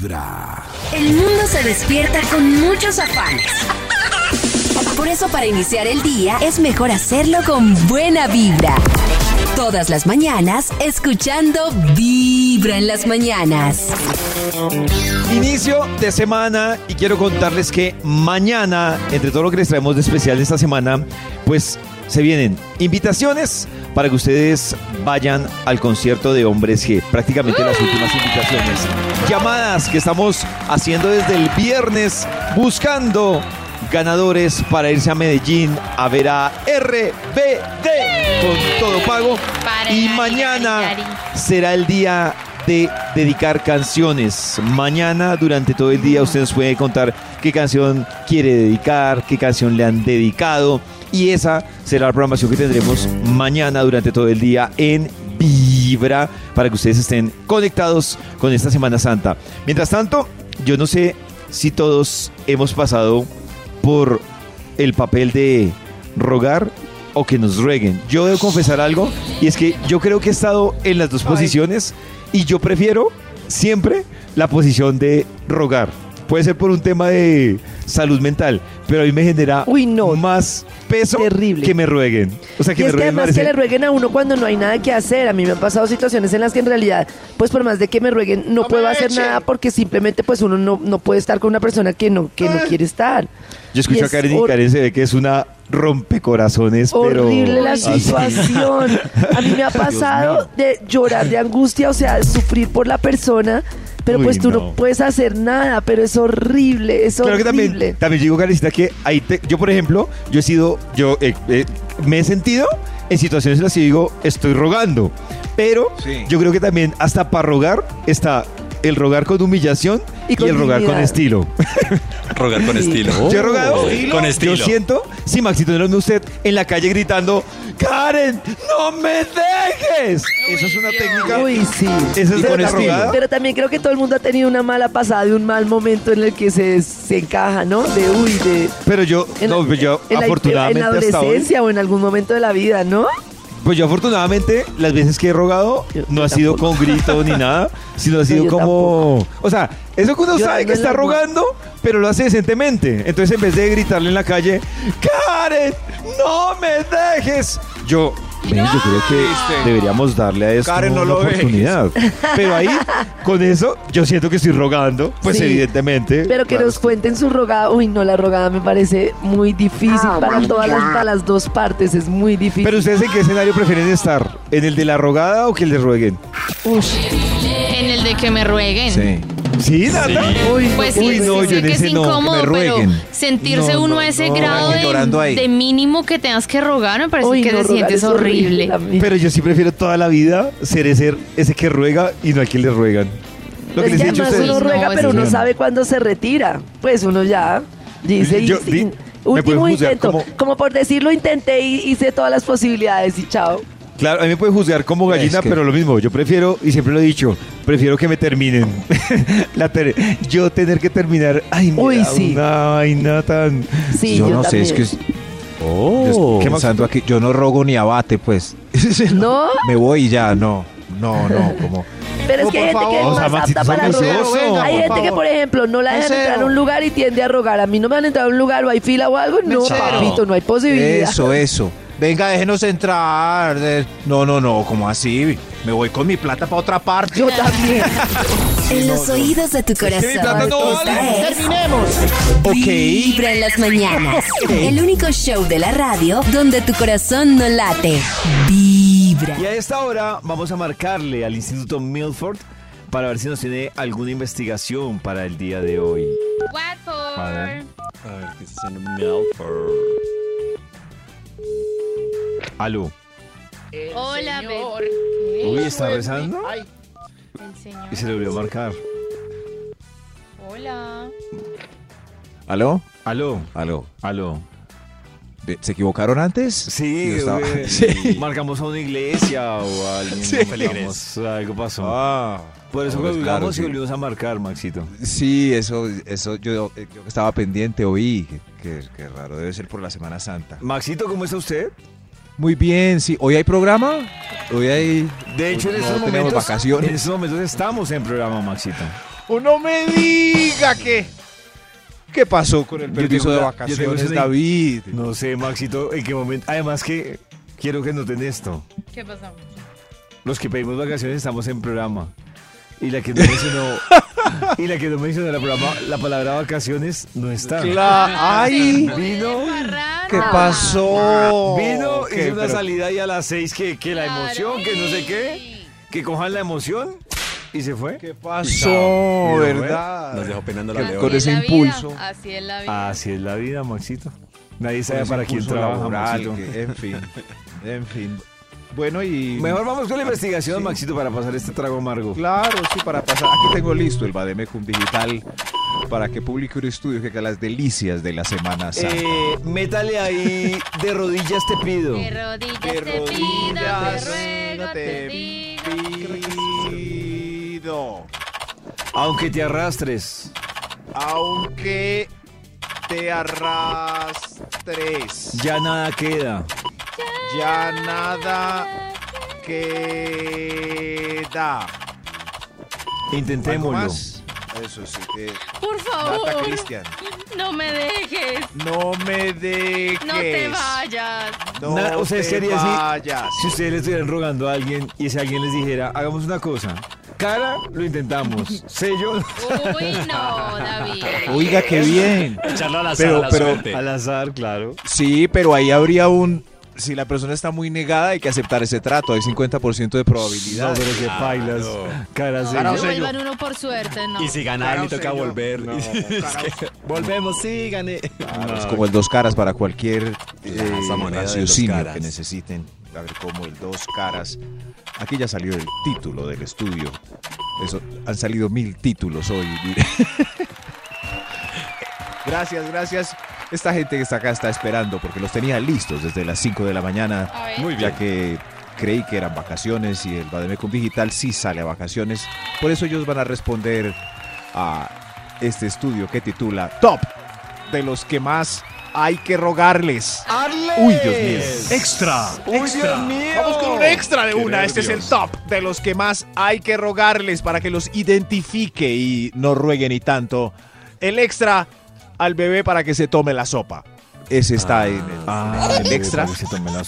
Vibra. El mundo se despierta con muchos afanes. Por eso para iniciar el día es mejor hacerlo con buena vibra. Todas las mañanas escuchando Vibra en las mañanas. Inicio de semana y quiero contarles que mañana, entre todo lo que les traemos de especial esta semana, pues se vienen invitaciones para que ustedes vayan al concierto de hombres G. Prácticamente las últimas invitaciones. Llamadas que estamos haciendo desde el viernes buscando ganadores para irse a Medellín a ver a RBD con todo pago. Y mañana será el día de dedicar canciones. Mañana, durante todo el día, usted nos puede contar qué canción quiere dedicar, qué canción le han dedicado. Y esa será la programación que tendremos mañana durante todo el día en Vibra para que ustedes estén conectados con esta Semana Santa. Mientras tanto, yo no sé si todos hemos pasado por el papel de rogar o que nos rueguen. Yo debo confesar algo y es que yo creo que he estado en las dos posiciones y yo prefiero siempre la posición de rogar. Puede ser por un tema de salud mental, pero a mí me genera Uy, no. más peso Terrible. que me rueguen. O sea, que y me es que rueguen además que le rueguen a uno cuando no hay nada que hacer. A mí me han pasado situaciones en las que en realidad, pues por más de que me rueguen, no, puedo hacer nada porque simplemente pues uno no, no puede estar con una persona que no, que no quiere estar. Yo escucho Y a Karen y Karen se ve que es una rompecorazones, pero... Horrible la situación. A mí me ha pasado de llorar de angustia, o sea, sufrir por la persona, pero Uy, pues tú no. no. puedes hacer nada, pero es horrible, es Claro que horrible. también, también digo, Karencita, que ahí te- yo, por ejemplo, yo he sido, yo eh, eh, me he sentido en situaciones en las que digo, estoy rogando. Pero Sí. yo creo que también hasta para rogar está el rogar con humillación Y el rogar con estilo. Rogar con estilo. Yo he rogado Con estilo. Yo siento, sí, Maxito, no es usted en la calle gritando, Karen, no me dejes. Eso es una técnica. Uy, sí. Esa es con la estilo. rogada. Pero también creo que todo el mundo ha tenido una mala pasada de un mal momento en el que se, se encaja, ¿no? De uy, de. Pero yo, en- no, yo en la- afortunadamente En la hasta hoy, adolescencia o en algún momento de la vida, ¿no? Pues yo afortunadamente las veces que he rogado Yo- no ha sido con grito ni nada, sino ha sido yo como... O sea, eso que uno Yo sabe que está rogando, pero lo hace decentemente. Entonces en vez de gritarle en la calle, Karen, no me dejes. Yo, ven, yo creo que deberíamos darle a esto Karen, no una lo dejes. oportunidad. Pero ahí, con eso, yo siento que estoy rogando, pues Sí. evidentemente. Pero que Claro, nos cuenten su rogada. Uy, no, la rogada me parece muy difícil para todas las, para las dos partes. Es muy difícil. Pero ustedes en qué escenario prefieren estar? ¿En el de la rogada o que les rueguen? Ush. En el de que me rueguen. ¿Sí, Nata? Uy, no, Pues sí, Uy, no, sí yo sé que es ese no, que incómodo, pero sentirse No, uno no, a ese no, grado de, de mínimo que tengas que rogar, me parece Uy, que rogar sientes es horrible. mí. Pero yo sí prefiero toda la vida ser ese, ese que ruega y no a quien le ruegan. Lo que es les que he dicho a además uno No, ruega, pero uno sí. sabe cuándo se retira. Pues uno ya dice, y Yo- sí, di- ¿me último intento. como- Como... por decirlo, intenté y hice todas las posibilidades y chao. Claro, a mí me pueden juzgar como gallina, Es que- pero lo mismo. Yo prefiero, y siempre lo he dicho, prefiero que me terminen. La ter- yo tener que terminar. Ay, me Uy, sí. una vaina tan. Sí, yo, yo, no sé, es que Oh. estoy pensando aquí, yo no rogo ni abate, pues. ¿No? Me voy y ya, no. No, no, como. Pero es que hay gente que es O sea, apta para rogar. hay por gente que, por ejemplo, no la dejan entrar a un lugar y tiende a rogar. A mí no me van a entrar a un lugar o hay fila o algo. No, papito, no hay posibilidad. Eso, eso. Venga, déjenos entrar. No, no, no, como así? Me voy con mi plata para otra parte. Yo también. En los oídos de tu corazón. mi plata no vale. es Ok. Vibra en las mañanas. El único show de la radio donde tu corazón no late. Vibra. Y a esta hora vamos a marcarle al Instituto Milford para ver si nos tiene alguna investigación para el día de hoy. What for? A ver. Aló. Hola, bebé. Uy, ¿está rezando? El señor. Y se le olvidó marcar. Hola. ¿Aló? Aló. ¿Aló? Aló. ¿De- ¿Se equivocaron antes? Sí, estaba- marcamos a una iglesia o a alguien. Sí. algo pasó. Ah. Por eso No, pues, colgamos claro, y volvimos a marcar, Maxito. Sí, eso, eso yo, yo estaba pendiente oí, que, que- que raro, debe ser por la Semana Santa. Maxito, ¿cómo está usted? Muy bien, sí. ¿Hoy hay programa? Hoy hay... De hecho, en no estos tenemos momentos, vacaciones. en estos momentos estamos en programa, Maxito. Uno me diga que. ¿Qué pasó con el Yo permiso de vacaciones, una- David? No sé, Maxito, en qué momento. Además que quiero que noten esto. ¿Qué pasó? Los que pedimos vacaciones estamos en programa. Y la que no mencionó, y la que no mencionó la, programa, la palabra vacaciones no está. Cla- ¡Ay! Vino, ¿Qué pasó? vino, hizo una Pero- salida ahí a las seis que, que la emoción, que no sé qué, que cojan la emoción y se fue. ¿Qué pasó? ¿Verdad? Nos dejó penando la Con- leona. con ese impulso. Así es la vida. Así es la vida, Maxito. Nadie sabe para quién trabaja, Maxito. en fin, en fin. Bueno, y... Mejor vamos con la investigación, Sí. Maxito, para pasar este trago amargo. Claro, sí, para pasar. Aquí tengo listo el Bademecum Digital para que publique un estudio que haga las delicias de la Semana Santa. Eh, métale ahí, de rodillas te pido. De rodillas De te pido, te rodillas ruego, te pido, Aunque te arrastres. aunque te arrastres, Ya nada queda. Ya nada queda. ¿Algo Intentémoslo. más? Eso sí, que Por favor, Cristian. no me dejes. No me dejes. No te vayas. No Na- o sea, te sería así. vayas. Si ustedes le estuvieran rogando a alguien y ese alguien les dijera, hagamos una cosa. Cara, lo intentamos. Sello, Uy, no, David. Oiga, qué bien. Echarlo a la Pero- pero- al azar, claro. Sí, pero ahí habría un... Si la persona está muy negada, hay que aceptar ese trato. Hay 50% de probabilidad. No, pero que bailas. Cara, No, vuelvan uno por suerte, no. Y si ganar, me toca volver. No, Es que- Volvemos, sí, gané. Claro, es como el dos caras para cualquier eh, raciocinio que necesiten. A ver, como el dos caras. Aquí ya salió el título del estudio. Eso, han salido mil títulos hoy. gracias, gracias. Esta gente que está acá está esperando porque los tenía listos desde las 5 de la mañana. Muy ya bien. que creí que eran vacaciones y el Bademecum Digital sí sale a vacaciones. Por eso ellos van a responder a este estudio que titula Top de los que más hay que rogarles. Uy, Dios mío. Extra. ¡Uy, Dios mío! Vamos con un extra de Qué una. Este es el top de los que más hay que rogarles para que los identifique y no rueguen y tanto. El extra al bebé para que se tome la sopa. Ese está en el, Ah, el extra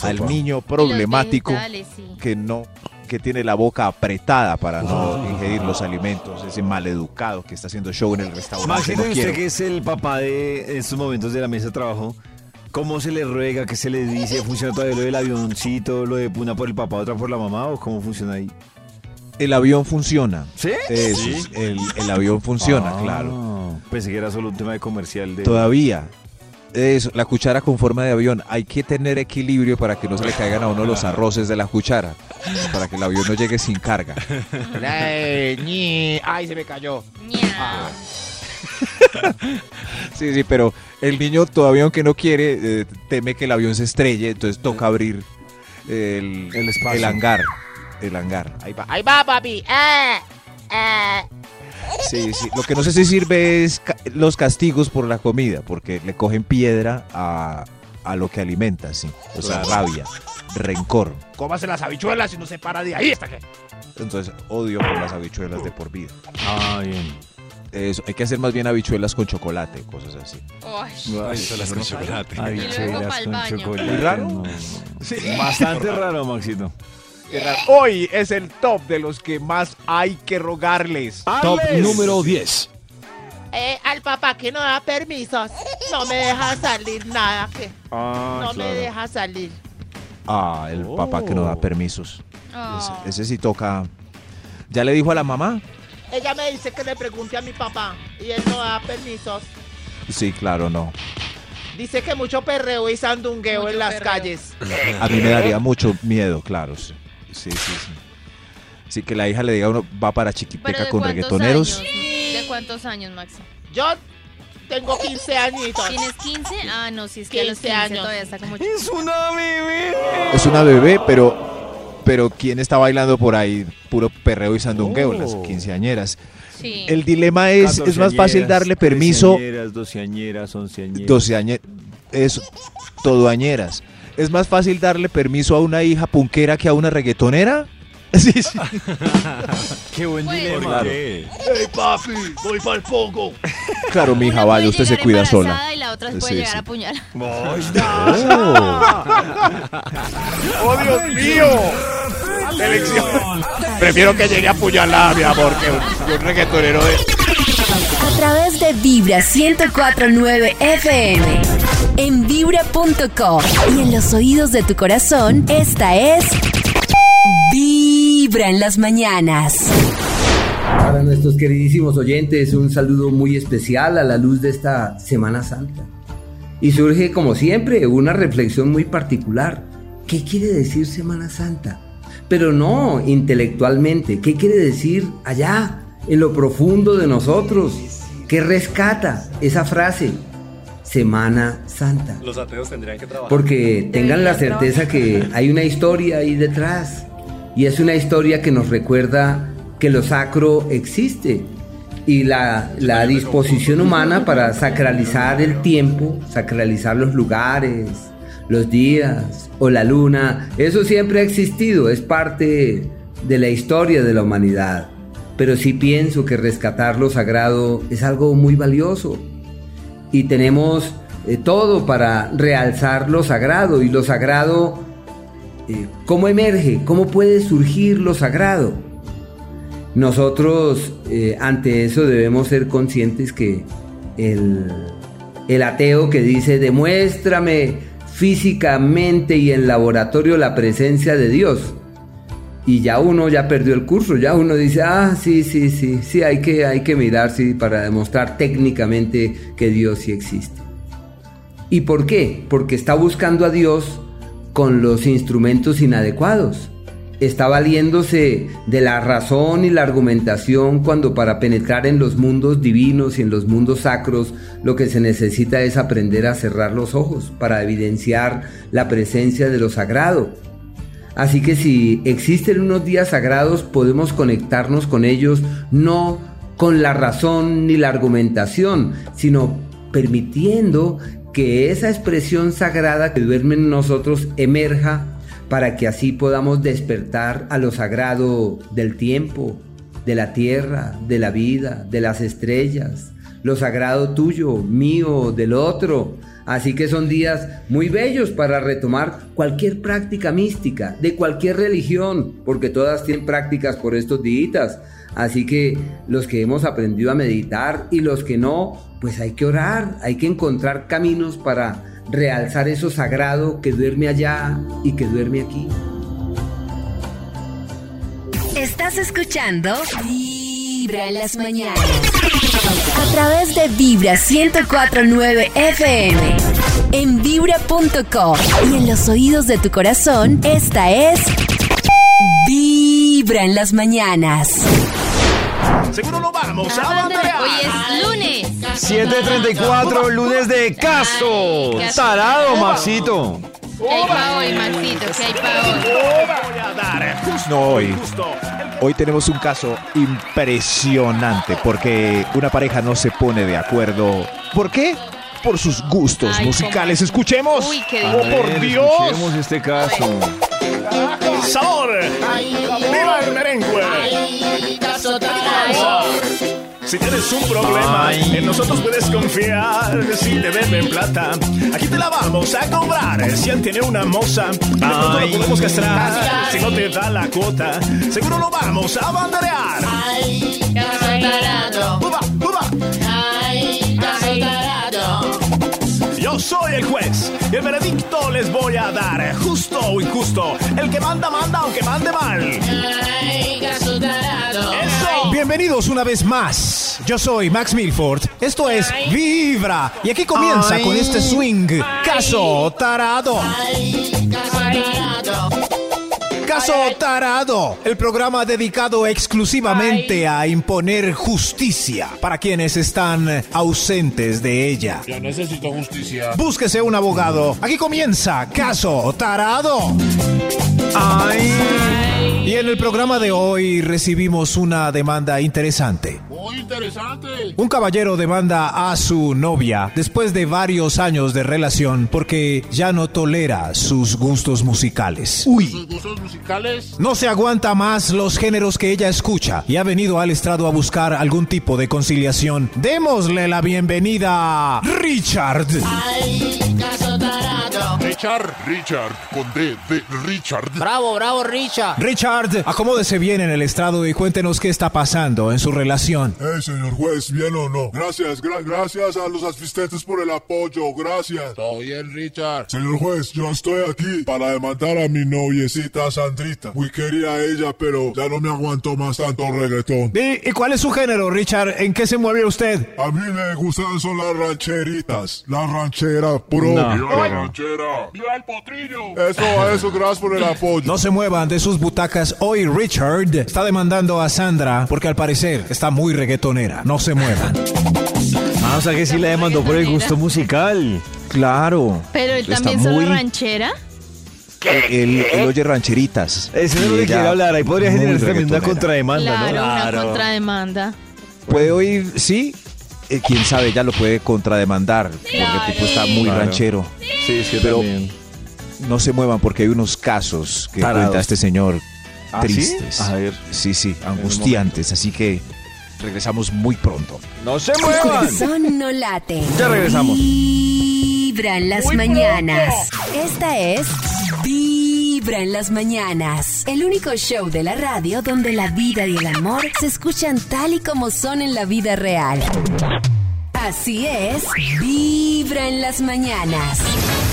al niño problemático sí. que no que tiene la boca apretada para no ingerir los alimentos, ese maleducado que está haciendo show en el restaurante. Y usted quiero. que es el papá de estos momentos de la mesa de trabajo, ¿cómo se le ruega? ¿Qué se le dice? ¿Funciona todavía lo del avioncito, lo de una por el papá, otra por la mamá? ¿O cómo funciona ahí? El avión funciona. ¿Sí? Eso, Sí. el, el avión funciona, Ah, claro. Pensé que era solo un tema de comercial de... Todavía. Eso, la cuchara con forma de avión. Hay que tener equilibrio para que no se le caigan a uno los arroces de la cuchara. Para que el avión no llegue sin carga. ¡Ay, se me cayó! Ña. Sí, sí, pero el niño todavía aunque no quiere, eh, teme que el avión se estrelle, entonces toca abrir el, El espacio. el hangar. El hangar. Ahí va. Ahí va, papi. Ah, ah. Sí, sí. Lo que no sé si sirve es ca- los castigos por la comida, porque le cogen piedra a, a lo que alimenta, sí. O sea, rabia, rencor. Cómase las habichuelas y no se para de ahí hasta que. Entonces, odio por las habichuelas de por vida. Ah, bien. Eso, hay que hacer más bien habichuelas con chocolate, cosas así. Ay, eso las con chocolate. Con. ¿Muy raro? no, no. Bastante raro, Maxito. Hoy es el top de los que más hay que rogarles. Top número 10. Eh, al papá que no da permisos. No me deja salir nada. que Ah, No me deja salir. Ah, el papá que no da permisos. Oh. Ese, ese sí toca. ¿Ya le dijo a la mamá? Ella me dice que le pregunte a mi papá y él no da permisos. Sí, claro, no. Dice que mucho perreo y sandungueo Mucho en las perreo. calles. A mí me daría mucho miedo, claro. Sí, sí, sí. Sí, Sí, que la hija le diga a uno, va para ¿Pero chiquiteca con reggaetoneros. años? ¿De cuántos años, Maxi? Yo tengo 15 añitos. ¿Tienes 15? Ah, no, si es que a los 15 15 años. todavía está como Es una bebé. Es una bebé, pero, pero ¿quién está bailando por ahí? Puro perreo y sandungueo, las Oh. quinceañeras. Sí. El dilema es, es más fácil darle permiso Treceañeras, doceañeras, onceañeras. doceañeras, eso, todoañeras. Es más fácil darle permiso a una hija punquera que a una reggaetonera. Sí, sí. Qué buen dilema. Claro. ¿Qué? ¡Ey, papi! ¡Voy para el poco! Claro, mi hija, vaya, usted se cuida sola. Y la otra puede Sí, llegar sí. a apuñalar. ¡Oh, Dios mío! Elección. Prefiero que llegue a apuñalar, mi amor, que un, un reggaetonero de... A través de Vibra 1049 FM. En vibra.com. Y en los oídos de tu corazón, esta es. Vibra en las mañanas. Para nuestros queridísimos oyentes, un saludo muy especial a la luz de esta Semana Santa. Y surge, como siempre, una reflexión muy particular. ¿Qué quiere decir Semana Santa? Pero no intelectualmente. ¿Qué quiere decir allá, en lo profundo de nosotros? ¿Qué rescata esa frase? Semana Santa. Los ateos tendrían que trabajar. Porque tengan la certeza que hay una historia ahí detrás. Y es una historia que nos recuerda que lo sacro existe. Y la, la disposición humana para sacralizar el tiempo, sacralizar los lugares, los días o la luna, eso siempre ha existido, es parte de la historia de la humanidad. Pero sí pienso que rescatar lo sagrado es algo muy valioso y tenemos eh, todo para realzar lo sagrado y lo sagrado, eh, ¿cómo emerge? ¿Cómo puede surgir lo sagrado? Nosotros eh, ante eso debemos ser conscientes que el, el ateo que dice demuéstrame físicamente y en laboratorio la presencia de Dios, y ya uno ya perdió el curso, ya uno dice, ah, sí, sí, sí, sí, hay que, hay que mirar, sí, para demostrar técnicamente que Dios sí existe. ¿Y por qué? Porque está buscando a Dios con los instrumentos inadecuados. Está valiéndose de la razón y la argumentación cuando para penetrar en los mundos divinos y en los mundos sacros lo que se necesita es aprender a cerrar los ojos para evidenciar la presencia de lo sagrado. Así que si existen unos días sagrados, podemos conectarnos con ellos no con la razón ni la argumentación, sino permitiendo que esa expresión sagrada que duerme en nosotros emerja para que así podamos despertar a lo sagrado del tiempo, de la tierra, de la vida, de las estrellas, lo sagrado tuyo, mío, del otro. Así que son días muy bellos para retomar cualquier práctica mística, de cualquier religión, porque todas tienen prácticas por estos días. Así que los que hemos aprendido a meditar y los que no, pues hay que orar, hay que encontrar caminos para realzar eso sagrado que duerme allá y que duerme aquí. Estás escuchando Vibra en las mañanas. A través de Vibra 1049 FM. En vibra.com. Y en los oídos de tu corazón, esta es. Vibra en las mañanas. Seguro lo vamos a Hoy banderear. es lunes. 7.34, lunes de caso. Tarado. Maxito. ¿Qué hay para hoy, Maxito? ¿Qué hay para hoy? No hoy. Hoy tenemos un caso impresionante porque una pareja no se pone de acuerdo. ¿Por qué? Por sus gustos Ay, musicales. cómo- Escuchemos. Uy, qué Oh, difícil. por ver, Dios. Escuchemos este caso. ¡Sabor! ¡Viva el merengue! Si tienes un problema, Ay. en nosotros puedes confiar. Si te deben plata, aquí te la vamos a cobrar. Si él tiene una moza, nosotros Ay. lo podemos castrar. Si no te da la cuota, seguro lo vamos a banderear. ¡Uba, uba! Yo soy el juez y el veredicto les voy a dar. Justo o injusto, el que manda, manda aunque mande mal. Eso. Bienvenidos una vez más. Yo soy Max Milford. Esto es Vibra. Y aquí comienza con este swing. Caso tarado. Caso Tarado, el programa dedicado exclusivamente a imponer justicia para quienes están ausentes de ella. Yo necesito justicia. Búsquese un abogado. Aquí comienza Caso Tarado. Ay. Y en el programa de hoy recibimos una demanda interesante. Muy interesante. Un caballero demanda a su novia después de varios años de relación porque ya no tolera sus gustos musicales. Sus gustos musicales. No se aguanta más los géneros que ella escucha y ha venido al estrado a buscar algún tipo de conciliación. Démosle la bienvenida a Richard. Richard. Richard, con D de Richard. Bravo, bravo, Richa. Richard, acomódese bien en el estrado y cuéntenos qué está pasando en su relación. Eh, señor juez, ¿bien o no? Gracias, gra- gracias a los asistentes por el apoyo, gracias. Todo bien, Richard. Señor juez, yo estoy aquí para demandar a mi noviecita Sandrita. Muy querida ella, pero ya no me aguantó más tanto reggaetón. ¿Y, y cuál es su género, Richard? ¿En qué se mueve usted? A mí me gustan son las rancheritas. La ranchera pro. No, ¡Viva pero- la ranchera! ¡Viva el potrillo! Eso, eso, gracias por el apoyo. No se muevan de sus butacas. Hoy Richard está demandando a Sandra porque al parecer está muy reggaetonera. No se muevan. Ah, o sea que sí la demandó por el gusto musical. Claro. Pero él Está también muy- solo ranchera. Él, él oye rancheritas. Ese es lo que quiero hablar. Ahí podría muy generar también una contrademanda, Claro, ¿no? una contrademanda. Puede oír, sí. Eh, quién sabe, ella lo puede contrademandar. Porque el tipo está muy Claro. ranchero. Sí, sí, Pero- también. No se muevan porque hay unos casos que Tarados. cuenta este señor ¿Ah, sí? tristes. A ver. Sí, sí, angustiantes. Así que regresamos muy pronto. ¡No se Tu muevan! corazón no late. Ya regresamos. Vibra en las mañanas. Esta es Vibra en las mañanas. El único show de la radio donde la vida y el amor se escuchan tal y como son en la vida real. Así es, Vibra en las mañanas.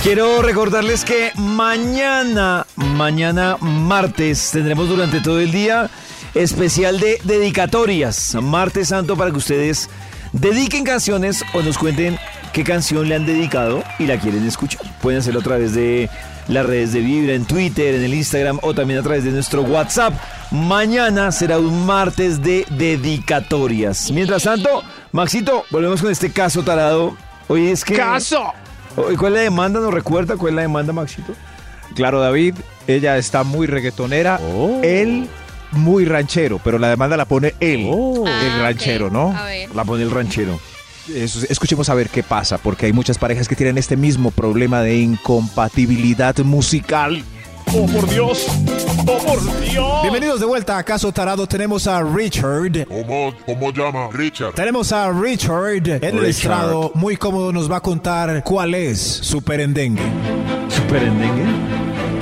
Quiero recordarles que mañana, mañana martes, tendremos durante todo el día especial de dedicatorias. Martes Santo para que ustedes dediquen canciones o nos cuenten qué canción le han dedicado y la quieren escuchar. Pueden hacerlo a través de las redes de Vibra, en Twitter, en el Instagram o también a través de nuestro WhatsApp. Mañana será un martes de dedicatorias. Mientras tanto, Maxito, volvemos con este caso tarado. Hoy es que... ¡Caso! ¿Y ¿Cuál es la demanda? ¿Nos recuerda cuál es la demanda, Maxito? Claro, David, ella está muy reggaetonera. Él muy ranchero, pero la demanda la pone él, Ah, el ok. ranchero, ¿no? A ver. La pone el ranchero. Eso- escuchemos a ver qué pasa, porque hay muchas parejas que tienen este mismo problema de incompatibilidad musical. ¡Oh, por Dios! ¡Oh, por Dios! Bienvenidos de vuelta a Caso Tarado. Tenemos a Richard. ¿Cómo, cómo llama? Richard. Tenemos a Richard en el estrado. Muy cómodo nos va a contar cuál es su perendengue. Super endengue.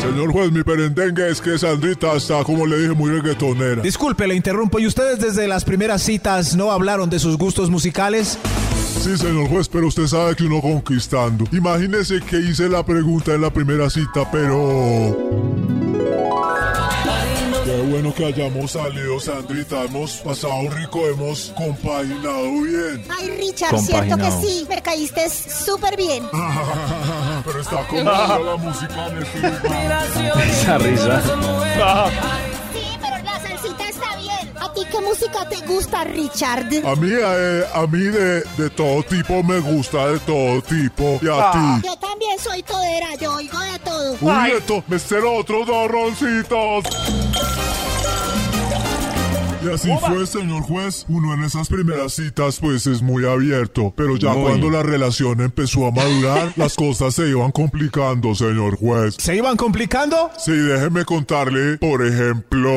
Señor juez, mi perendengue es que Sandrita está, como le dije, muy reggaetonera. Disculpe, le interrumpo. ¿Y ustedes desde las primeras citas no hablaron de sus gustos musicales? Sí, señor juez, pero usted sabe que uno conquistando. Imagínese que hice la pregunta en la primera cita, pero... Qué bueno que hayamos salido, Sandrita. Hemos pasado rico, hemos compaginado bien. Ay, Richard, cierto que sí. Me caíste súper bien. Pero está como la música en lugar. Esa risa. bien. ¿A ti qué música te gusta, Richard? A mí, eh, a mí de, de todo tipo me gusta, de todo tipo. Y a ti. Yo también soy todera, yo oigo de todo. Uy, esto, me espero otros dos roncitos. Y así fue, señor juez. Uno en esas primeras citas, pues es muy abierto. Pero ya Muy. cuando la relación empezó a madurar, las cosas se iban complicando, señor juez. ¿Se iban complicando? Sí, déjeme contarle, por ejemplo.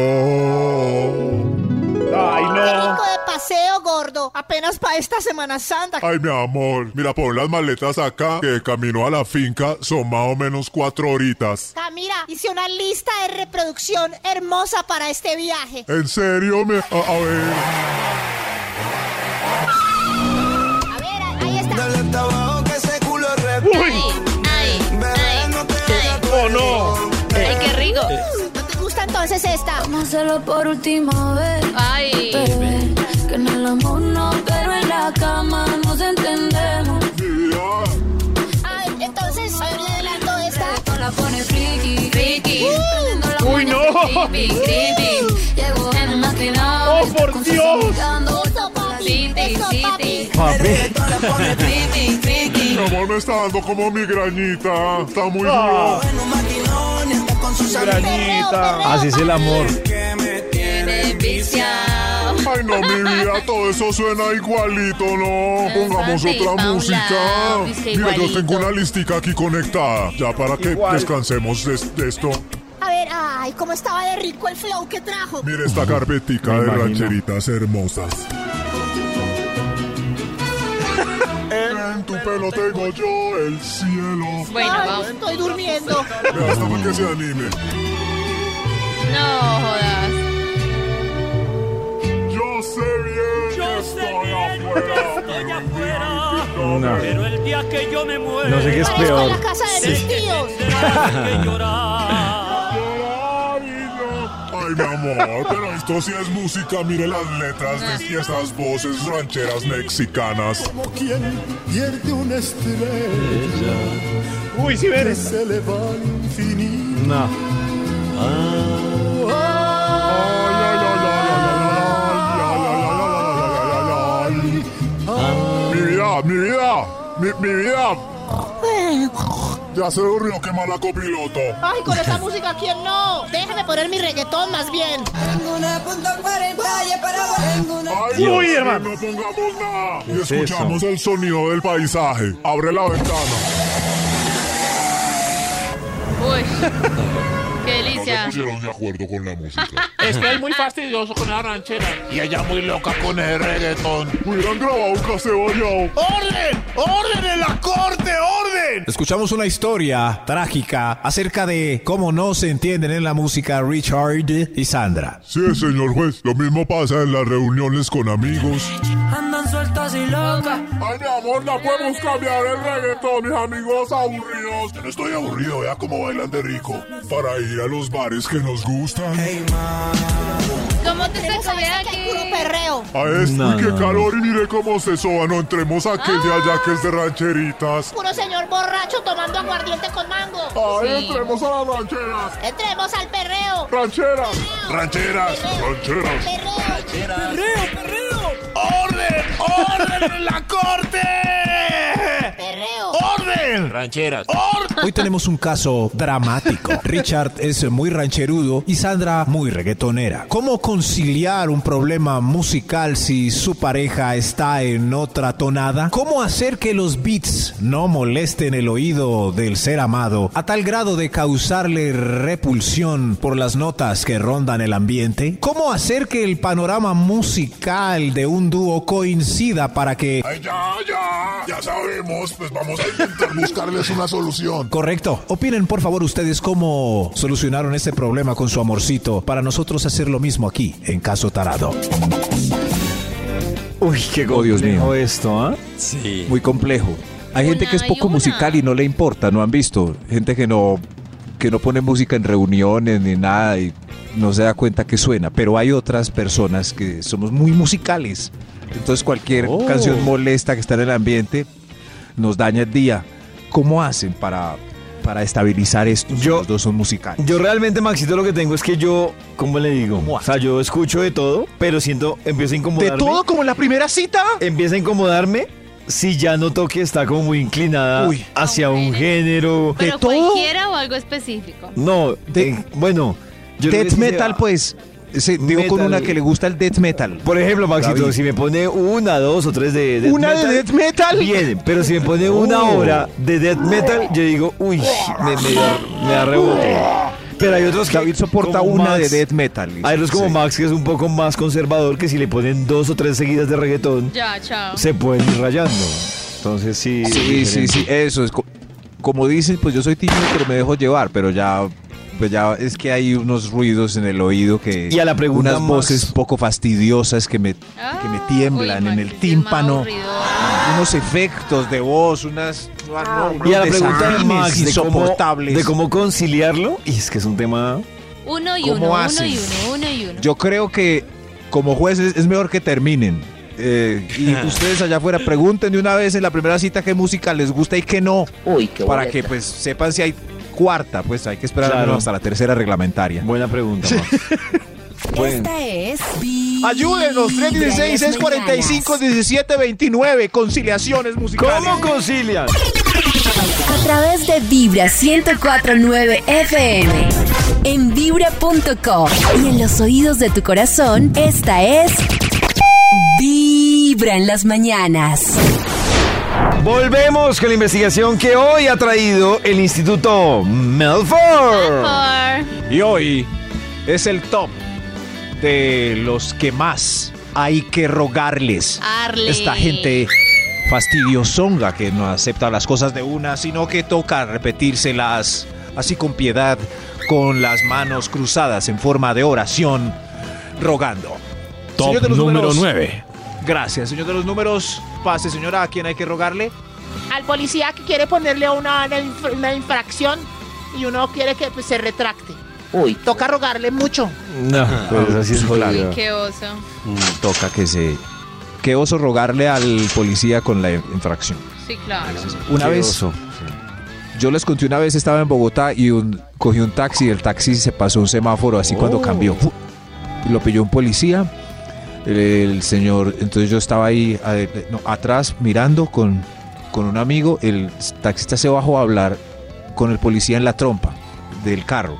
¡Ay, no! de paseo, gordo. Apenas para esta Semana Santa. Ay, mi amor, mira, pon las maletas acá, que de camino a la finca son más o menos cuatro horitas. Camila, hice una lista de reproducción hermosa para este viaje. ¿En serio? Me... A, a ver. A ver, ahí está. Ay, ay, ay, ay. ¡Oh, no! Ay, qué rico. ¿No te gusta entonces esta? Vamos a hacerlo por última vez. Ay. Bebé, que en el amor no, pero en la cama nos entendemos. Ah, entonces, le adelanto esta. Esto la pone friki, friki. Prendiendo la ¡Uy, no! creepy, creepy. ¡Oh, por Dios! Friki. Mi amor, me está dando como migrañita. Está muy Ah. duro. Así es el amor. Ay, no, mi vida, todo eso suena igualito, no. Pongamos otra música. Mira, yo tengo una listica aquí conectada. Ya para que Igual. descansemos de, de esto. A ver, ay, cómo estaba de rico el flow que trajo. Mira esta carpetica de imagino. rancheritas hermosas. En tu pelo tengo yo el cielo. Bueno, Ay, vamos. estoy durmiendo. Hasta para que se anime. No jodas. Yo sé bien que estoy afuera. pero No. Pero el día que yo me muera, No sé qué es Parezco en peor. la casa de mis tíos. tendrás que llorar. Ay, mi amor, pero esto sí es música. Mire las letras de esas voces rancheras mexicanas. Como quien pierde una estrella Uy, si ves. se le va al infinito. No. Mi vida, mi vida, mi, mi vida. Ya se durmió, qué mala copiloto. Ay, con esa música, ¿quién no? Déjame poner mi reggaetón más bien. Ay, Uy, Dios, hermano. No pongamos nada. Y es escuchamos el sonido del paisaje. Abre la ventana. Uy. pusieron de acuerdo con la música. Es que es muy fastidioso con la ranchera. Y ella muy loca con el reggaetón. Hubieran grabado un caseo. ¡Orden! ¡Orden en la corte! ¡Orden! Escuchamos una historia trágica acerca de cómo no se entienden en la música Richard y Sandra. Sí, señor juez. Lo mismo pasa en las reuniones con amigos. Locas. Ay, mi amor, no podemos cambiar el reggaetón, mis amigos aburridos. Yo no estoy aburrido, vea cómo bailan de rico. Para ir a los bares que nos gustan. ¿Cómo te Tenemos a sacaría esta que hay puro perreo. A este, No, qué no, calor, y mire cómo se soba. No entremos a aquel de allá que es de rancheritas. Puro señor borracho tomando aguardiente con mango. Ay, Sí. entremos a las rancheras. Entremos al perreo. Rancheras. Rancheras. Rancheras. Perreo. ¡Orden! ¡Orden en la corte! Rancheras. Hoy tenemos un caso dramático. Richard es muy rancherudo y Sandra muy reggaetonera. ¿Cómo conciliar un problema musical si su pareja está en otra tonada? ¿Cómo hacer que los beats no molesten el oído del ser amado a tal grado de causarle repulsión por las notas que rondan el ambiente? ¿Cómo hacer que el panorama musical de un dúo coincida para que... Ay, ya, ya. Ya sabemos. Pues vamos a intentar buscarles una solución. Correcto. Opinen por favor ustedes cómo solucionaron este problema con su amorcito para nosotros hacer lo mismo aquí en Caso Tarado. Uy, qué Oh, Dios complejo mío. esto, ¿ah? Sí. Muy complejo. Hay gente que es y poco musical y no le importa, ¿no han visto? Gente que no, que no pone música en reuniones ni nada y no se da cuenta que suena. Pero hay otras personas que somos muy musicales. Entonces cualquier Oh. canción molesta que está en el ambiente nos daña el día. ¿Cómo hacen para, para estabilizar esto? si Yo- los dos son musicales. Yo realmente, Maxito, lo que tengo es que yo, ¿cómo le digo? O sea, yo escucho de todo, pero siento, empiezo a ¿De incomodarme. todo como en la primera cita? Empieza a incomodarme si ya noto que está como muy inclinada Uy. hacia un género. ¿Pero todo? cualquiera o algo específico? No, De- eh, bueno. yo death metal, pues. Digo con una que le gusta el death metal. Por ejemplo, Maxito, David. si me pone una, dos o tres de death ¿Una de metal, death metal? Bien, pero si me pone una Oh. hora de death metal, yo digo, uy, me, me da, me da rebote. Pero hay otros que David soporta una Max, de death metal. Hay otros como Sí. Max que es un poco más conservador que si le ponen dos o tres seguidas de reggaetón, Ya, chao. se pueden ir rayando. Entonces sí. Sí, sí, sí, eso es. co- Como dicen, pues yo soy tímido, pero me dejo llevar, pero ya, pues ya es que hay unos ruidos en el oído que. Y a la pregunta, Unas Max. voces poco fastidiosas que me, que me Ah, tiemblan uy, en el Max, tímpano. Unos efectos de voz, unas. ah, no, Y a la pregunta Max de cómo, insoportables. de cómo conciliarlo, y es que es un tema. Uno y ¿Cómo uno, uno y uno, uno y uno. Yo creo que como jueces es mejor que terminen. Eh, y ustedes allá afuera pregunten de una vez en la primera cita qué música les gusta y qué no. Uy, qué para boleta. que pues sepan si hay cuarta, pues hay que esperar Claro. hasta la tercera reglamentaria. Buena pregunta, Max. Bueno. Esta es. Ayúdenos, 316 645 1729 conciliaciones musicales. ¿Cómo concilian? A través de Vibra 1049 FM. En vibra.com. Y en los oídos de tu corazón, esta es. Vibra en las mañanas. Volvemos con la investigación que hoy ha traído el Instituto Melford. Y hoy es el top de los que más hay que rogarles. Arle. Esta gente fastidiosonga que no acepta las cosas de una, sino que toca repetírselas así con piedad, con las manos cruzadas en forma de oración, rogando. Top número números. 9. Gracias, señor de los números. Pase, señora, ¿a quién hay que rogarle? Al policía que quiere ponerle una, una inf- una infracción y uno quiere que pues, se retracte. Uy, toca rogarle mucho. No, pues así es jodido. Qué oso. Mm, Toca que se... Qué oso rogarle al policía con la infracción. Sí, claro. Una Qué vez, oso. yo les conté una vez, estaba en Bogotá y un, cogí un taxi y el taxi se pasó un semáforo así cuando Oh. cambió. lo pilló un policía. El, señor, entonces yo estaba ahí eh, no, atrás mirando con, con un amigo. El taxista se bajó a hablar con el policía en la trompa del carro.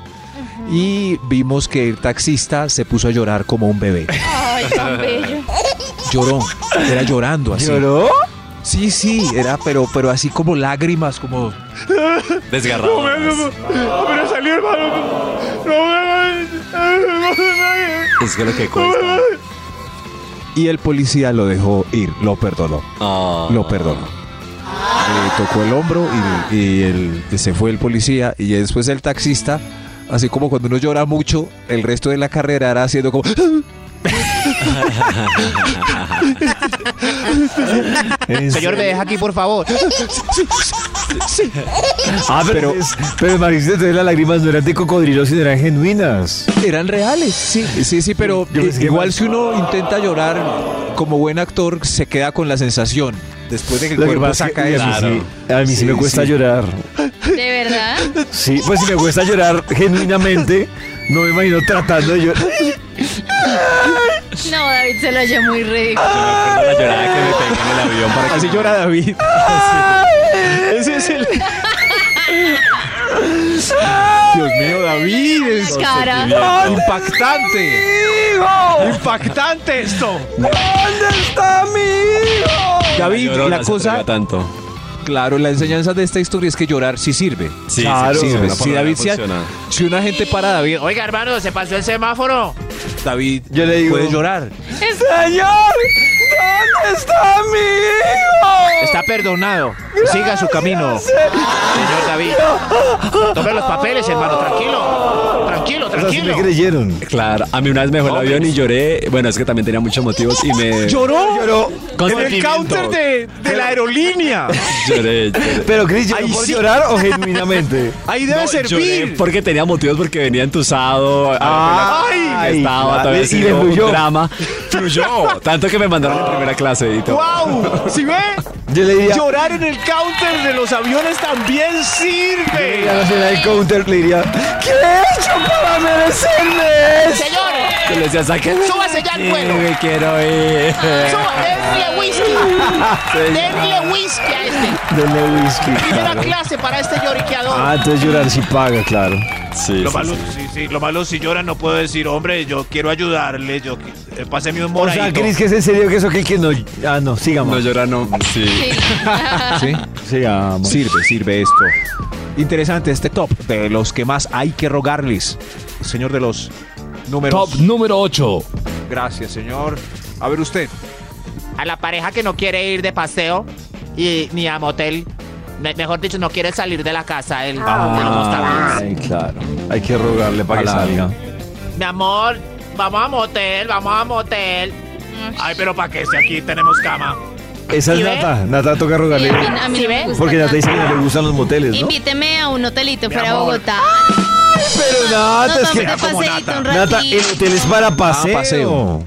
Y vimos que el taxista se puso a llorar como un bebé. Ay, tan bello. Lloró, era llorando así. ¿Lloró? Sí, sí, era, pero, pero así como lágrimas, como Desgarrado. Pero salió hermano. Es que lo que cuesta. Y el policía lo dejó ir, lo perdonó. Ah. Lo perdonó. Le tocó el hombro y, y el- se fue el policía. Y después el taxista, así como cuando uno llora mucho, el resto de la carrera era haciendo como. Señor, me deja aquí, por favor. Ah, pero, es- pero Maricita, entonces las lágrimas no eran de cocodrilo, sino eran genuinas. Eran reales, sí. Sí, sí, pero igual si uno intenta llorar como buen actor, se queda con la sensación. Después de que el Lo que cuerpo pasa es saca que eso. a mí, sí, a mí sí me Sí, cuesta sí. llorar. ¿De verdad? Sí, pues si me cuesta llorar genuinamente, no me imagino tratando de llorar. No, David se lo oyó muy rico. La llorada que me pegué en el avión para que Así llora David. Ese es el. Dios mío, David. Es Cara. impactante. Impactante esto. ¿Dónde está mi hijo? David, Llorona la se cosa. tanto. Claro, la enseñanza de esta historia es que llorar sí sirve. Sí, Claro. sí, Sirve. Si David, si, funciona. si una gente para a David, Oiga, hermano, se pasó el semáforo. David Yo le digo- puede llorar. Señor, ¿dónde está mi hijo? Está perdonado. Siga su camino. Señor David. Tome los papeles, hermano. Tranquilo. Tranquilo, O sea, sí tranquilo. me creyeron. Claro, a mí una vez me dejó el avión y lloré. Bueno, es que también tenía muchos motivos y me. ¿Lloró? Lloró. Con en el sentimiento. counter de, de la aerolínea. Lloré, lloré. Pero Cris, ¿lloró Ahí por sí. llorar o genuinamente? Ahí debe No, servir. porque tenía motivos porque venía entusado. Ay, estaba claro. todavía Y haciendo le un fluyó. drama. Fluyó. Tanto que me mandaron en primera clase y todo. ¡Wow! ¿Sí ve? Yo le diría, Llorar en el counter de los aviones también a sirve. la cena del counter le diría, ¿qué he hecho para merecerme? Señor, Yo le decía, sáquenme. Súbase ya al Sí, vuelo. me quiero ir. Denle whisky. Denle whisky a este. Denle whisky, Primera claro. clase para este lloriqueador. Ah, entonces llorar sí paga, claro. Sí, Lo sí, malo, sí. sí, sí, lo malo si llora no puedo decir, hombre, yo quiero ayudarle, yo eh, páseme un O sea. Cris, que es en serio que eso que que no... Ah, no, sigamos. No llora, no. Sí. ¿Sí? Sigamos. Sirve, sirve esto. Interesante este top de los que más hay que rogarles. Señor de los números. Top número 8. Gracias, señor. A ver usted. A la pareja que no quiere ir de paseo y ni a motel. me- mejor dicho, no quiere salir de la casa. Los Ah. Ay, claro. Hay que rogarle para que salga. Mi amor, vamos a motel, vamos a motel. Ay, pero para qué si aquí tenemos cama. Esa es ¿Sí ve? Nata. Nata toca rogarle. Sí, a mí- a mí ¿Sí no me ve? gusta Porque Nata dice que no le gustan los moteles, ¿no? Invíteme a un hotelito fuera de. Bogotá. Pero Nata, es que... Nata, ratito. el hotel es para paseo. paseo.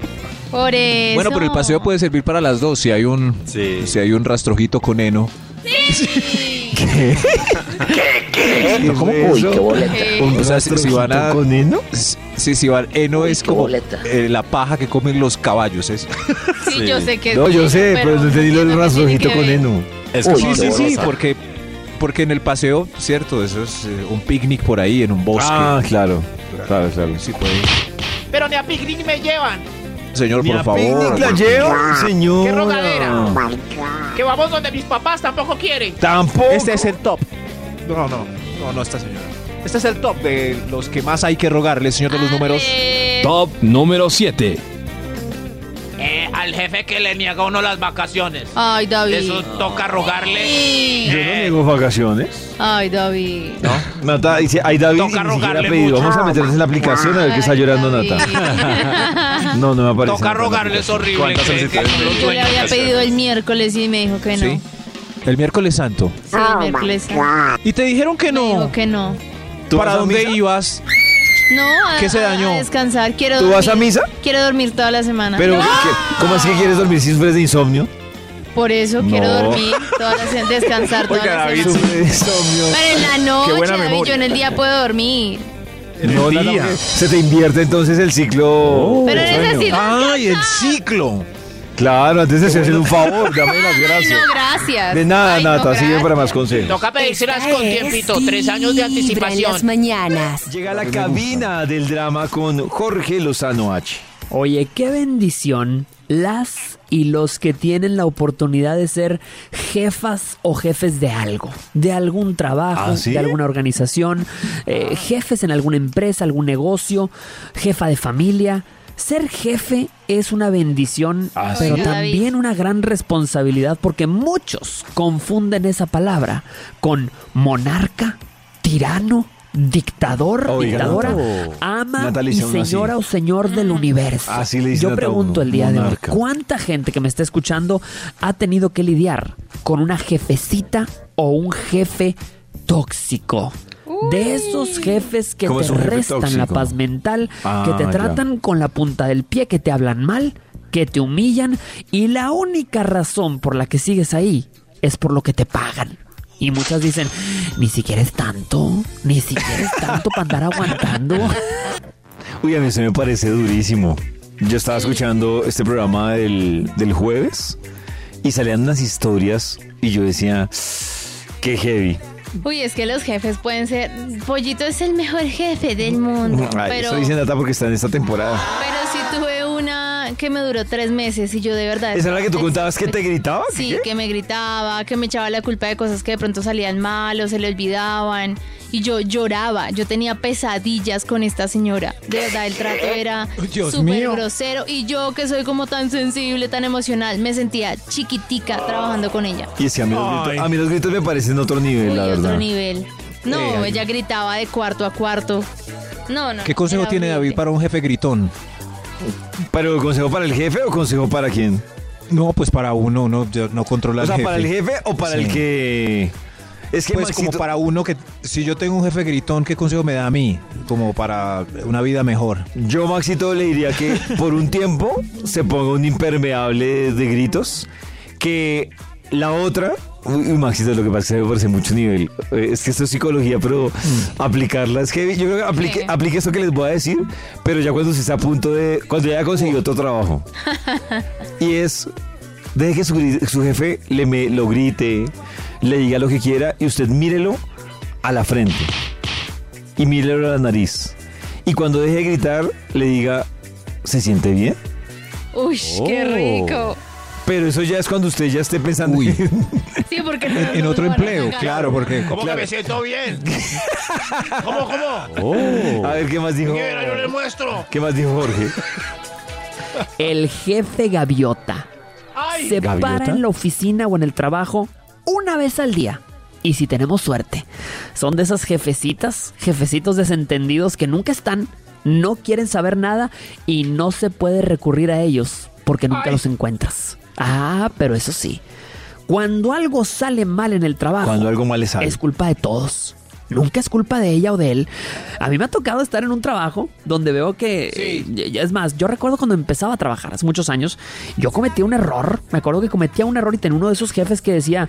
Por eso. Bueno, pero el paseo puede servir para las dos. Si hay un, Sí. si hay un rastrojito con heno. ¿Cómo? Uy, qué Eh, O sea, si, si van a. ¿Con heno? Sí, si van. Heno es como eh, la paja que comen los caballos. Es. sí, yo sé que es No, yo sé, pero no entendí lo del que rastrojito con que heno. Es Sí, como sí, sí, rosa. porque, porque en el paseo, cierto, eso es eh, un picnic por ahí, en un bosque. Ah, claro. Claro, claro. Sí, puede. Pero ni a picnic me llevan. Señor, Ni por a favor. picnic la llevo, señora. ¡Qué rogadera! Que vamos donde mis papás tampoco quieren. Tampoco. Este es el top. No, no, no, no, esta señora. Este es el top de los que más hay que rogarle, señor de los números. Top número 7. Al jefe que le niega a uno las vacaciones. Ay, David. Eso toca rogarle. Yo no niego vacaciones. Ay, David. Nata dice, ay David, Toca ni siquiera ha rogarle pedido. mucho. Vamos a meternos en la aplicación a ver qué está llorando David. Nata. No, no me aparece. Toca rogarle, es horrible. ¿Cuántas que- veces que Yo le había pedido el miércoles y me dijo que no. Sí. El miércoles santo. Sí, el miércoles. Y te dijeron que Me no. dijo que no. ¿Tú ¿Para dónde misa? ibas? No, a, ¿Qué se dañó? a descansar. Quiero ¿Tú vas a dormir. misa? Quiero dormir toda la semana. Pero, ¿qué- ¿cómo así que quieres dormir si sufres de insomnio? Por eso quiero No. dormir toda la semana, descansar toda Oiga, la David, semana. Sufre de insomnio. Pero en la noche, buena David, memoria. yo en el día puedo dormir. No, el día. porque se te invierte entonces el ciclo. Pero de sueño. necesito ¡Ay, el ciclo! Claro, antes te estoy haciendo un favor, dame las gracias. No, gracias. De nada, Ay, no, Nata, sigue gracias. para más consejos. Toca pedírselas con tiempito, tres años de Vibra en las anticipación. mañanas. Llega a la cabina del drama con Jorge Lozano H. Oye, qué bendición las y los que tienen la oportunidad de ser jefas o jefes de algo, de algún trabajo, ¿Ah, sí? de alguna organización, eh, jefes en alguna empresa, algún negocio, jefa de familia. Ser jefe es una bendición, ¿Ah, pero sí? también una gran responsabilidad porque muchos confunden esa palabra con monarca, tirano, dictador, Oiga, dictadora, ama y así. señora o señor del universo. Así le dice Yo pregunto el día de hoy, ¿cuánta gente que me está escuchando ha tenido que lidiar con una jefecita o un jefe tóxico? De esos jefes que ¿Cómo te restan la paz mental, Ah, que te ya. tratan con la punta del pie, que te hablan mal, que te humillan y la única razón por la que sigues ahí es por lo que te pagan. Y muchas dicen, ni siquiera es tanto, ni siquiera es tanto para andar aguantando. Uy, a mí se me parece durísimo. Yo estaba escuchando este programa del, del jueves y salían unas historias y yo decía, qué heavy. Uy, es que los jefes pueden ser. Pollito es el mejor jefe del mundo. Ay, pero, Eso dice Nata porque está en esta temporada. pero sí tuve una que me duró tres meses y yo de verdad. ¿Esa era la que tú contabas que te gritaba? Sí, ¿Qué? que me gritaba, que me echaba la culpa de cosas que de pronto salían mal o se le olvidaban. Y yo lloraba, yo tenía pesadillas con esta señora. De verdad, el trato era súper grosero. Y yo que soy como tan sensible, tan emocional, me sentía chiquitica trabajando con ella. Y es que a mí, los Ay. gritos, a mí los gritos me parecen otro nivel, Uy, la verdad. otro nivel. No, Eh, ella gritaba de cuarto a cuarto. No, no. ¿Qué consejo tiene horrible. David para un jefe gritón? ¿Pero consejo para el jefe o consejo para quién? No, pues para uno, no, yo no controla O sea, jefe. ¿para el jefe o para el que...? Es que Pues Maxito- como para uno que, si yo tengo un jefe gritón, ¿qué consejo me da a mí? Como para una vida mejor. Yo, Maxito, le diría que por un tiempo se ponga un impermeable de gritos. Que la otra. Uy, Maxito, lo que pasa es que me parece mucho nivel. Eh, Es que esto es psicología, pero aplicarla es que yo creo que aplique, ¿Qué? aplique esto que les voy a decir, pero ya cuando se está a punto de. Cuando ya ha conseguido otro trabajo. Y es. Deje que su, su jefe le me, lo grite, le diga lo que quiera y usted mírelo a la frente y mírelo a la nariz. Y cuando deje de gritar, le diga, ¿se siente bien? Uy, qué Oh. rico. Pero eso ya es cuando usted ya esté pensando Uy. Sí, porque En, en otro empleo, claro, porque... ¿Cómo que me siento bien? ¿Cómo, cómo? Oh. A ver, ¿qué más dijo? Mira, yo le muestro. ¿Qué más dijo Jorge? El jefe gaviota. Ay, se ¿Gaviota? para en la oficina o en el trabajo una vez al día. Y si tenemos suerte, son de esas jefecitas, jefecitos desentendidos que nunca están, no quieren saber nada y no se puede recurrir a ellos porque nunca Ay. los encuentras. Ah, pero eso sí, cuando algo sale mal en el trabajo, Cuando algo mal le sale. es culpa de todos. Nunca es culpa de ella o de él. A mí me ha tocado estar en un trabajo donde veo que... eh, Es más, yo recuerdo cuando empezaba a trabajar hace muchos años, yo cometía un error. Me acuerdo que cometía un error y tenía uno de esos jefes que decía,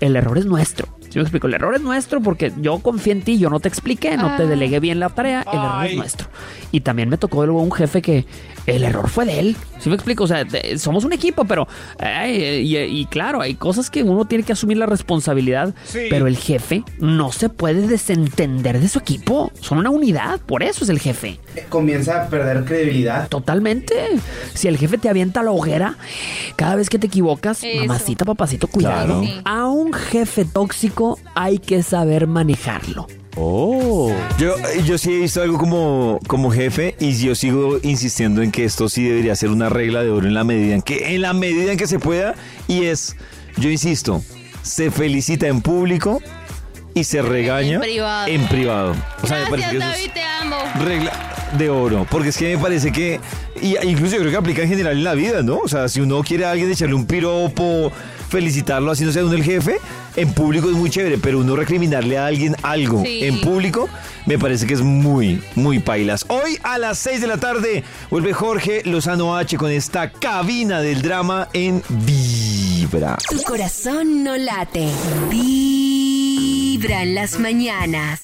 el error es nuestro. ¿Sí me explico? El error es nuestro porque yo confié en ti, yo no te expliqué, no te Ah. delegué bien la tarea, el error es nuestro. Y también me tocó luego un jefe que el error fue de él. ¿Sí me explico? O sea, de- somos un equipo, pero... y, y claro, hay cosas que uno tiene que asumir la responsabilidad, Sí. pero el jefe no se puede desentender de su equipo. Son una unidad, por eso es el jefe. Comienza a perder credibilidad. Totalmente. Si el jefe te avienta la hoguera, cada vez que te equivocas, Eso. mamacita, papacito, cuidado. Claro. Sí. A un jefe tóxico hay que saber manejarlo. Oh. Yo, yo sí he visto algo como, como jefe y yo sigo insistiendo en que esto sí debería ser una regla de oro en la medida en que, en la medida en que se pueda, y es, yo insisto, se felicita en público y se regaña privado. en privado. O sea, me parece Gracias, que David, es te amo. regla de oro, porque es que me parece que, y incluso yo creo que aplica en general en la vida, ¿no? O sea, si uno quiere a alguien echarle un piropo, felicitarlo, así no sea uno el jefe, en público es muy chévere, pero uno recriminarle a alguien algo Sí. en público, me parece que es muy, muy pailas. Hoy a las 6 de la tarde vuelve Jorge Lozano H con esta cabina del drama en Vibra. Tu corazón no late. Vibra en las mañanas.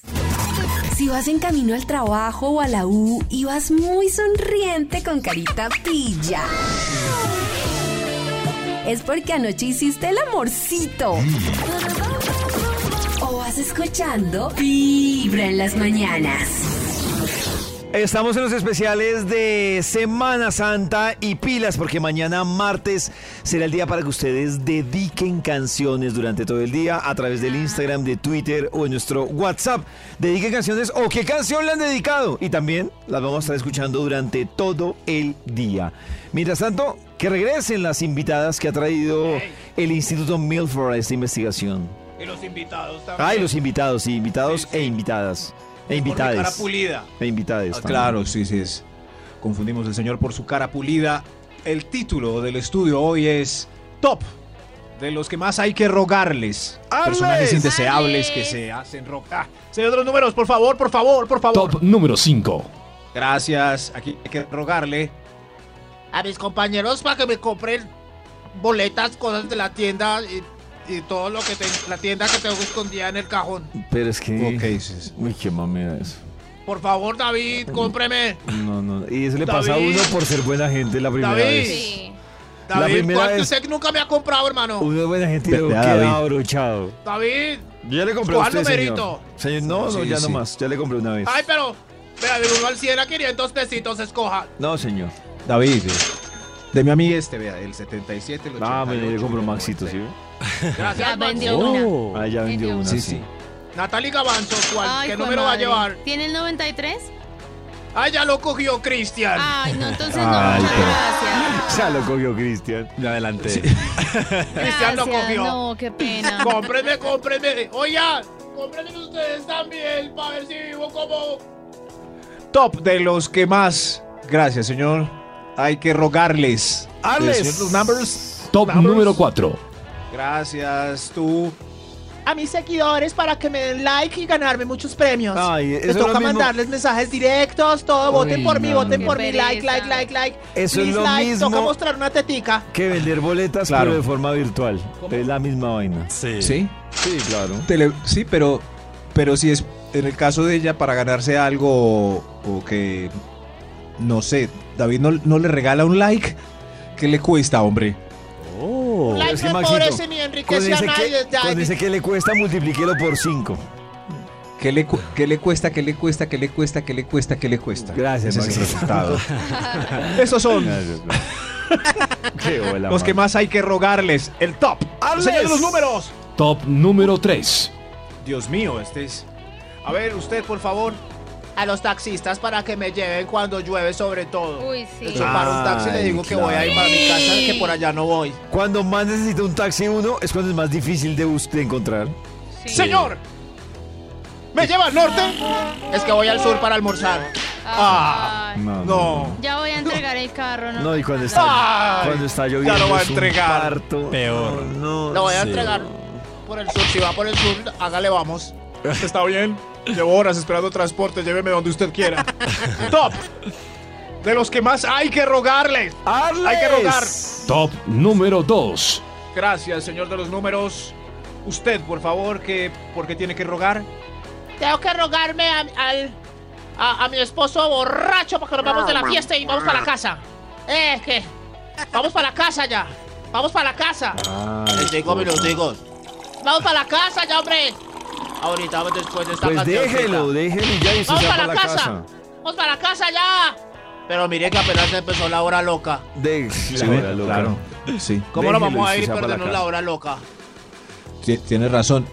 Si vas en camino al trabajo o a la U y vas muy sonriente con carita pilla. Es porque anoche hiciste el amorcito. O vas escuchando Vibra en las mañanas. Estamos en los especiales de Semana Santa y pilas porque mañana martes será el día para que ustedes dediquen canciones durante todo el día a través del Instagram, de Twitter o en nuestro WhatsApp. Dediquen canciones o qué canción le han dedicado y también las vamos a estar escuchando durante todo el día. Mientras tanto, que regresen las invitadas que ha traído el Instituto Milford a esta investigación. Y los invitados también. Ay, los invitados, sí, invitados e invitadas. E Por mi cara invitades. pulida. E invitades. Ah, claro, sí, sí. Es. Confundimos el señor por su cara pulida. El título del estudio hoy es Top. De los que más hay que rogarles. Personajes indeseables que se hacen rogar. Señor de los números, por favor, por favor, por favor. Top número 5. Gracias. Aquí hay que rogarle. A mis compañeros para que me compren boletas, cosas de la tienda y, y todo lo que tengo, la tienda que tengo escondida en el cajón. Pero es que. Sí, sí. Uy, qué mamera eso. Por favor, David, cómpreme. No, no. Y eso le pasa a uno por ser buena gente la primera David. vez. Sí. La David, primera ¿cuál que vez- usted nunca me ha comprado, hermano? Uno es buena gente y luego queda David. abrochado. David. Yo ya le compré a ¿Cuál usted, numerito? señor. Señor, no, no, Sí, ya sí. no más. Ya le compré una vez. Ay, pero, vea, del 1 al 100 a 500 pesitos, escoja. No, señor. David. Deme a mí este, vea, el 77, el 88. Ah, yo le compré el Maxito, ¿sí? 90. Gracias, Ya vendió una. Ah, ya vendió una. Sí, Sí, sí. Natalie Gavanzo, ¿cuál? Ay, ¿Qué número va a llevar? ¿Tiene el 93? Ah, ya lo cogió Cristian. Ay, no, entonces no, Ay, muchas gracias. Ya lo cogió Cristian. Ya adelante. Cristian lo cogió. No, qué pena. Cómprenme, cómprenme. Oiga, cómprenme ustedes también para ver si vivo como... Top de los que más. Gracias, señor. Hay que rogarles. Arles. Los numbers. Top Numbers. número 4. Gracias, tú. A mis seguidores para que me den like y ganarme muchos premios. Ay, eso Me es lo toca mismo. mandarles mensajes directos, todo. Uy, voten por mí, voten por mí. Like, like, like, like. Eso es lo like. mismo. Toca mostrar una tetica. Que vender boletas, Claro. pero de forma virtual. Es la misma vaina. Sí. Sí. Sí, claro. Tele- sí, pero, pero si es en el caso de ella para ganarse algo o que, no sé, David no, no le regala un like, ¿qué le cuesta, hombre? Like es que no empobrece ni enriquece a nadie. que, con ese que le cuesta, multiplíquelo por 5. ¿Qué le, cu- qué le cuesta, qué le cuesta, qué le cuesta, qué le cuesta, qué le cuesta? Gracias, Ese es el resultado. Esos son Qué bola, los que man. más hay que rogarles. El top. Señor de los números. Top número 3. Dios mío, este es... A ver, usted, por favor. A los taxistas para que me lleven cuando llueve sobre todo. Uy, sí. Yo paro un taxi y le Ay, digo que voy a ir para mi casa, que por allá no voy. Cuando más necesita un taxi uno, es cuando es más difícil de, bus- de encontrar. ¡Señor! ¿Me lleva al norte? Es que voy al sur para almorzar. Ah, Ay. No, no. Ya voy a entregar el carro, ¿no? No, y cuando está, Ay, cuando está lloviendo ya lo va a es un entregar. parto. Peor. No, no, Lo voy a sí. entregar por el sur. Si va por el sur, hágale vamos. Está bien. Llevo horas esperando transporte. Lléveme donde usted quiera. Top. De los que más hay que rogarle. ¡Arles! Hay que rogar. Top número 2. Gracias, señor de los números. Usted, por favor, que ¿por qué tiene que rogar? Tengo que rogarme a, al- a, a mi esposo borracho para que nos vamos de la fiesta y vamos para la casa. Eh, ¿qué? Vamos para la casa ya. Vamos para la casa. Les digo minuticos. Vamos para la casa ya, hombre. Ahorita después de esta Pues cancioncita. déjelo, déjelo y ya y se Vamos va para la la casa. casa. Vamos para la casa ya. Pero mire que apenas empezó la hora loca. De Sí, la hora loca. claro. Sí. ¿Cómo nos Déjelo vamos a y ir va para la perdiendo la casa. hora loca? Ti- Tienes razón.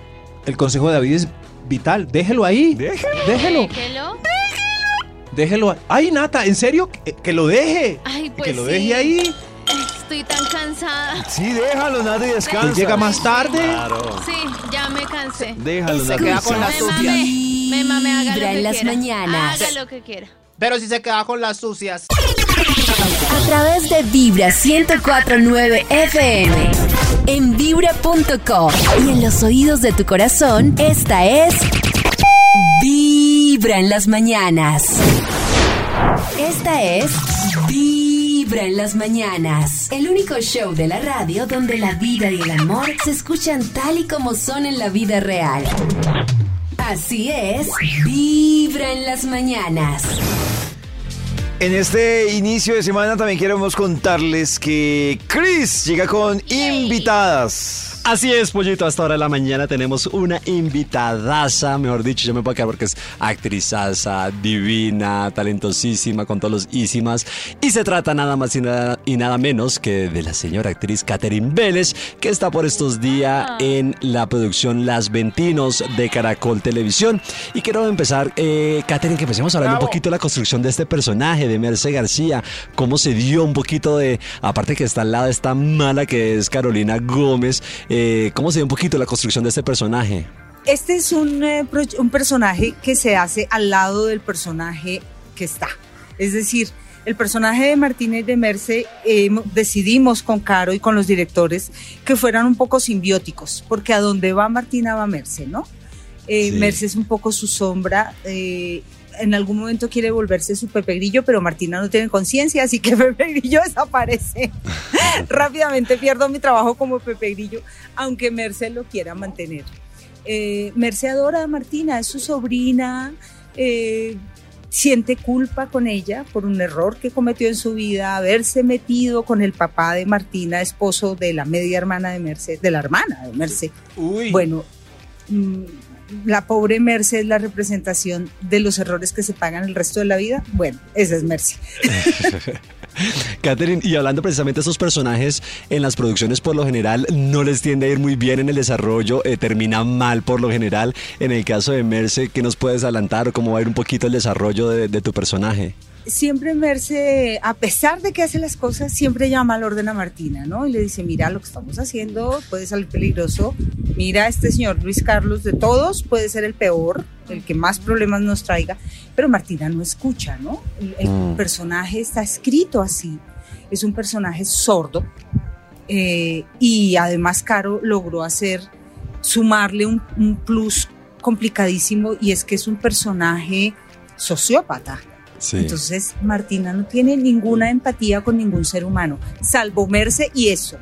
El consejo de David es vital. Déjelo ahí. Déjelo. Déjelo. Déjelo. Ay, Nata, ¿en serio? Que, que lo deje. Ay, pues que lo sí. deje ahí. Estoy tan cansada. Sí, déjalo, y descansa. Y llega más tarde. Claro. Sí, ya me cansé. Déjalo, Se queda con las sucias. Me mame, haga lo Vibra que en las quiera. mañanas. Haga lo que quiera. Pero si se queda con las sucias. A través de Vibra 1049 FM. En vibra.com. Y en los oídos de tu corazón, esta es. Vibra en las mañanas. Esta es. Vibra en las mañanas. El único show de la radio donde la vida y el amor se escuchan tal y como son en la vida real. Así es. Vibra en las mañanas. En este inicio de semana también queremos contarles que Chris llega con invitadas. Así es, Pollito. Hasta ahora de la mañana tenemos una invitadaza, mejor dicho, yo me puedo quedar porque es actrizaza, divina, talentosísima, con todos los ísimas. Y se trata nada más y nada, y nada menos que de la señora actriz Catherine Vélez, que está por estos días en la producción Las Ventinos de Caracol Televisión. Y quiero empezar, eh, Catherine, que empecemos hablando un poquito de la construcción de este personaje, de Merce García, cómo se dio un poquito de, aparte que está al lado esta mala que es Carolina Gómez, eh, cómo se dio un poquito la construcción de este personaje. Este es un, eh, un personaje que se hace al lado del personaje que está. Es decir, el personaje de Martínez de Merce eh, decidimos con Caro y con los directores que fueran un poco simbióticos, porque a donde va Martina va Merce, ¿no? Eh, Sí. Merce es un poco su sombra. eh, en algún momento quiere volverse su Pepe Grillo, pero Martina no tiene conciencia, así que Pepe Grillo desaparece. Rápidamente pierdo mi trabajo como Pepe Grillo, aunque Merce lo quiera mantener. Eh, Merce adora a Martina, es su sobrina, eh, siente culpa con ella por un error que cometió en su vida, haberse metido con el papá de Martina, esposo de la media hermana de Merce, de la hermana de Merce. Bueno, mm, la pobre Merce es la representación de los errores que se pagan el resto de la vida. Bueno, esa es Merce. Catherine, y hablando precisamente de esos personajes en las producciones por lo general no les tiende a ir muy bien en el desarrollo, eh, termina mal por lo general. En el caso de Merce, ¿qué nos puedes adelantar o cómo va a ir un poquito el desarrollo de, de tu personaje? Siempre Merce, a pesar de que hace las cosas, siempre llama al orden a Martina, ¿no? Y le dice, mira, lo que estamos haciendo puede salir peligroso. Mira, este señor Luis Carlos de todos puede ser el peor, el que más problemas nos traiga. Pero Martina no escucha, ¿no? El, el Mm. personaje está escrito así. Es un personaje sordo. eh, y además Caro logró hacer, sumarle un, un plus complicadísimo y es que es un personaje sociópata. Sí. Entonces, Martina no tiene ninguna empatía con ningún ser humano, salvo Merce y eso.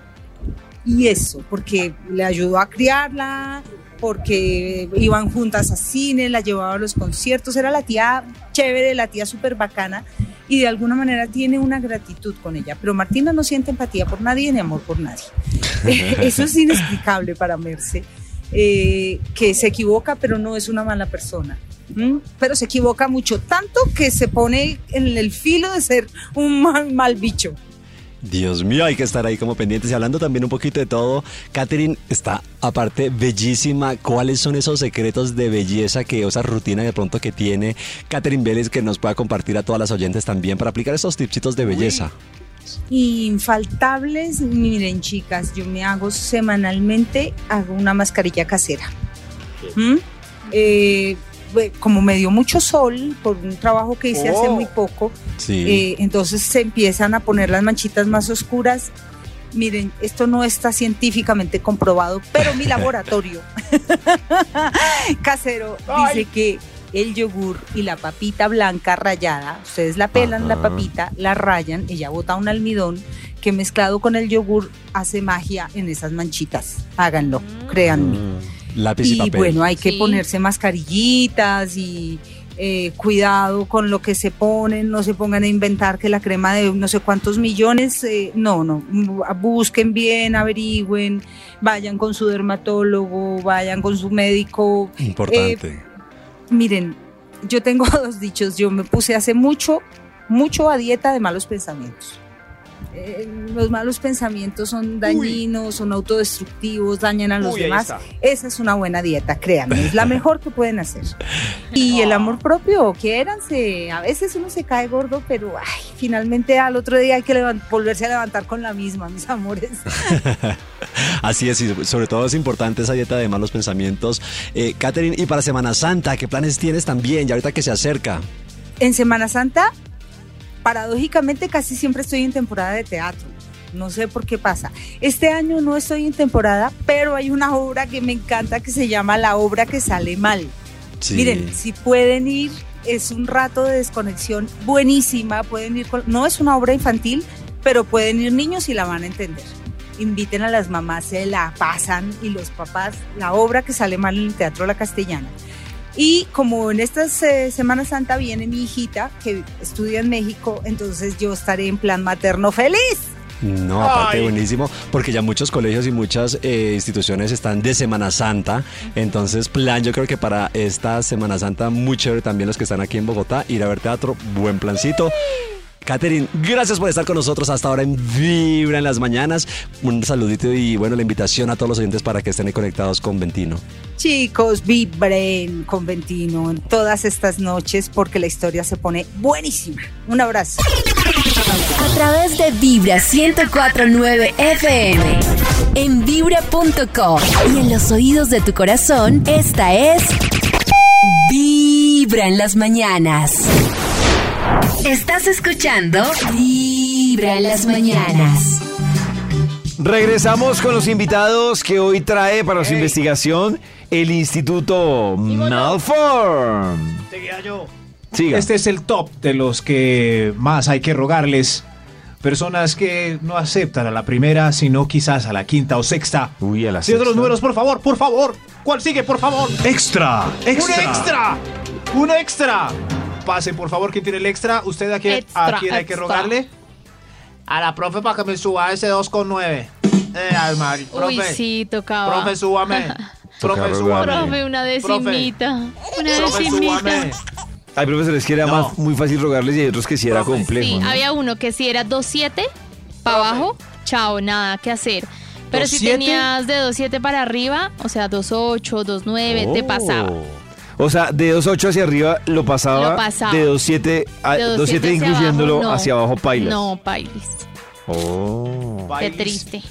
Y eso, porque le ayudó a criarla, porque iban juntas a cine, la llevaba a los conciertos, era la tía chévere, la tía súper bacana, y de alguna manera tiene una gratitud con ella. Pero Martina no siente empatía por nadie ni amor por nadie. Eso es inexplicable para Merce, eh, que se equivoca, pero no es una mala persona. Pero se equivoca mucho, tanto que se pone en el filo de ser un mal, mal bicho. Dios mío, hay que estar ahí como pendientes. Y hablando también un poquito de todo, Catherine está aparte bellísima. ¿Cuáles son esos secretos de belleza que, o esa rutina de pronto que tiene Catherine Vélez que nos pueda compartir a todas las oyentes también para aplicar esos tipsitos de belleza? Infaltables, miren chicas, yo me hago semanalmente, hago una mascarilla casera. ¿Mm? Eh, bue- como me dio mucho sol por un trabajo que hice hace Oh. muy poco, Sí. eh, entonces se empiezan a poner las manchitas más oscuras. Miren, esto no está científicamente comprobado, pero mi laboratorio casero dice que el yogur y la papita blanca rayada, ustedes la pelan la papita, la rayan, ella bota un almidón, que mezclado con el yogur hace magia en esas manchitas. Háganlo, créanme. Lápiz y, Y papel. bueno, hay que Sí. ponerse mascarillitas y eh, cuidado con lo que se ponen, no se pongan a inventar que la crema de no sé cuántos millones, eh, no, no, mm, busquen bien, averigüen, vayan con su dermatólogo, vayan con su médico. Importante. Eh, miren, yo tengo dos dichos, yo me puse hace mucho, mucho a dieta de malos pensamientos. Eh, los malos pensamientos son dañinos, son autodestructivos, dañan a los Uy, demás. Esa es una buena dieta, créanme, es la mejor que pueden hacer. Y el amor propio, quiéranse. A veces uno se cae gordo, pero ay, finalmente al otro día hay que volverse a levantar con la misma, mis amores. Así es, y sobre todo es importante esa dieta de malos pensamientos. Eh, Catherine, y para Semana Santa, ¿qué planes tienes también? Ya ahorita que se acerca. En Semana Santa, paradójicamente casi siempre estoy en temporada de teatro. No sé por qué pasa. Este año no estoy en temporada, pero hay una obra que me encanta que se llama La obra que sale mal. Sí. Miren, si pueden ir, es un rato de desconexión buenísima. Pueden ir con- no es una obra infantil, pero pueden ir niños y la van a entender. Inviten a las mamás, se la pasan y los papás, la obra que sale mal en el Teatro La Castellana. Y como en esta Semana Santa viene mi hijita que estudia en México, entonces yo estaré en plan materno feliz. No, aparte Ay. buenísimo, porque ya muchos colegios y muchas eh, instituciones están de Semana Santa. Entonces, plan, yo creo que para esta Semana Santa, muy chévere también los que están aquí en Bogotá, ir a ver teatro, buen plancito. Catherine, gracias por estar con nosotros hasta ahora en Vibra en las mañanas. Un saludito y bueno, la invitación a todos los oyentes para que estén ahí conectados con Ventino. Chicos, vibren con Ventino en todas estas noches porque la historia se pone buenísima. Un abrazo. A través de Vibra 1049 FM. En vibra.com. Y en los oídos de tu corazón, esta es. Vibra en las mañanas. Estás escuchando Vibra en las mañanas. Regresamos con los invitados que hoy trae para su investigación el Instituto Malform. Seguía yo. Siga. Este es el top de los que más hay que rogarles. Personas que no aceptan a la primera, sino quizás a la quinta o sexta. Uy, a la Señor de los sexta. números, por favor, por favor. ¿Cuál sigue, por favor? Extra, ¡Un extra. extra! ¡Un extra! Pase, por favor, ¿quién tiene el extra? ¿Usted a quién, a quién hay que rogarle? A la profe para que me suba ese 2,9. Eh, al Mari. Profe. Uy, sí, tocaba. Profe, súbame. Profe, súbame. Profe, una decimita. Una Profe, decimita. súbame. Hay profesores que era más, muy fácil rogarles y hay otros que sí era complejo. Sí, ¿no? había uno que si era 2.7 para abajo, chao, nada que hacer. Pero si 2.7? tenías de 2.7 para arriba, o sea, 2.8, 2.9, te Oh. pasaba. O sea, de 2.8 hacia arriba lo pasaba, Lo pasaba. de 2.7 a De 2.7 2.7 hacia incluyéndolo abajo, no. hacia abajo pailas. No, pailis. Oh. Qué triste.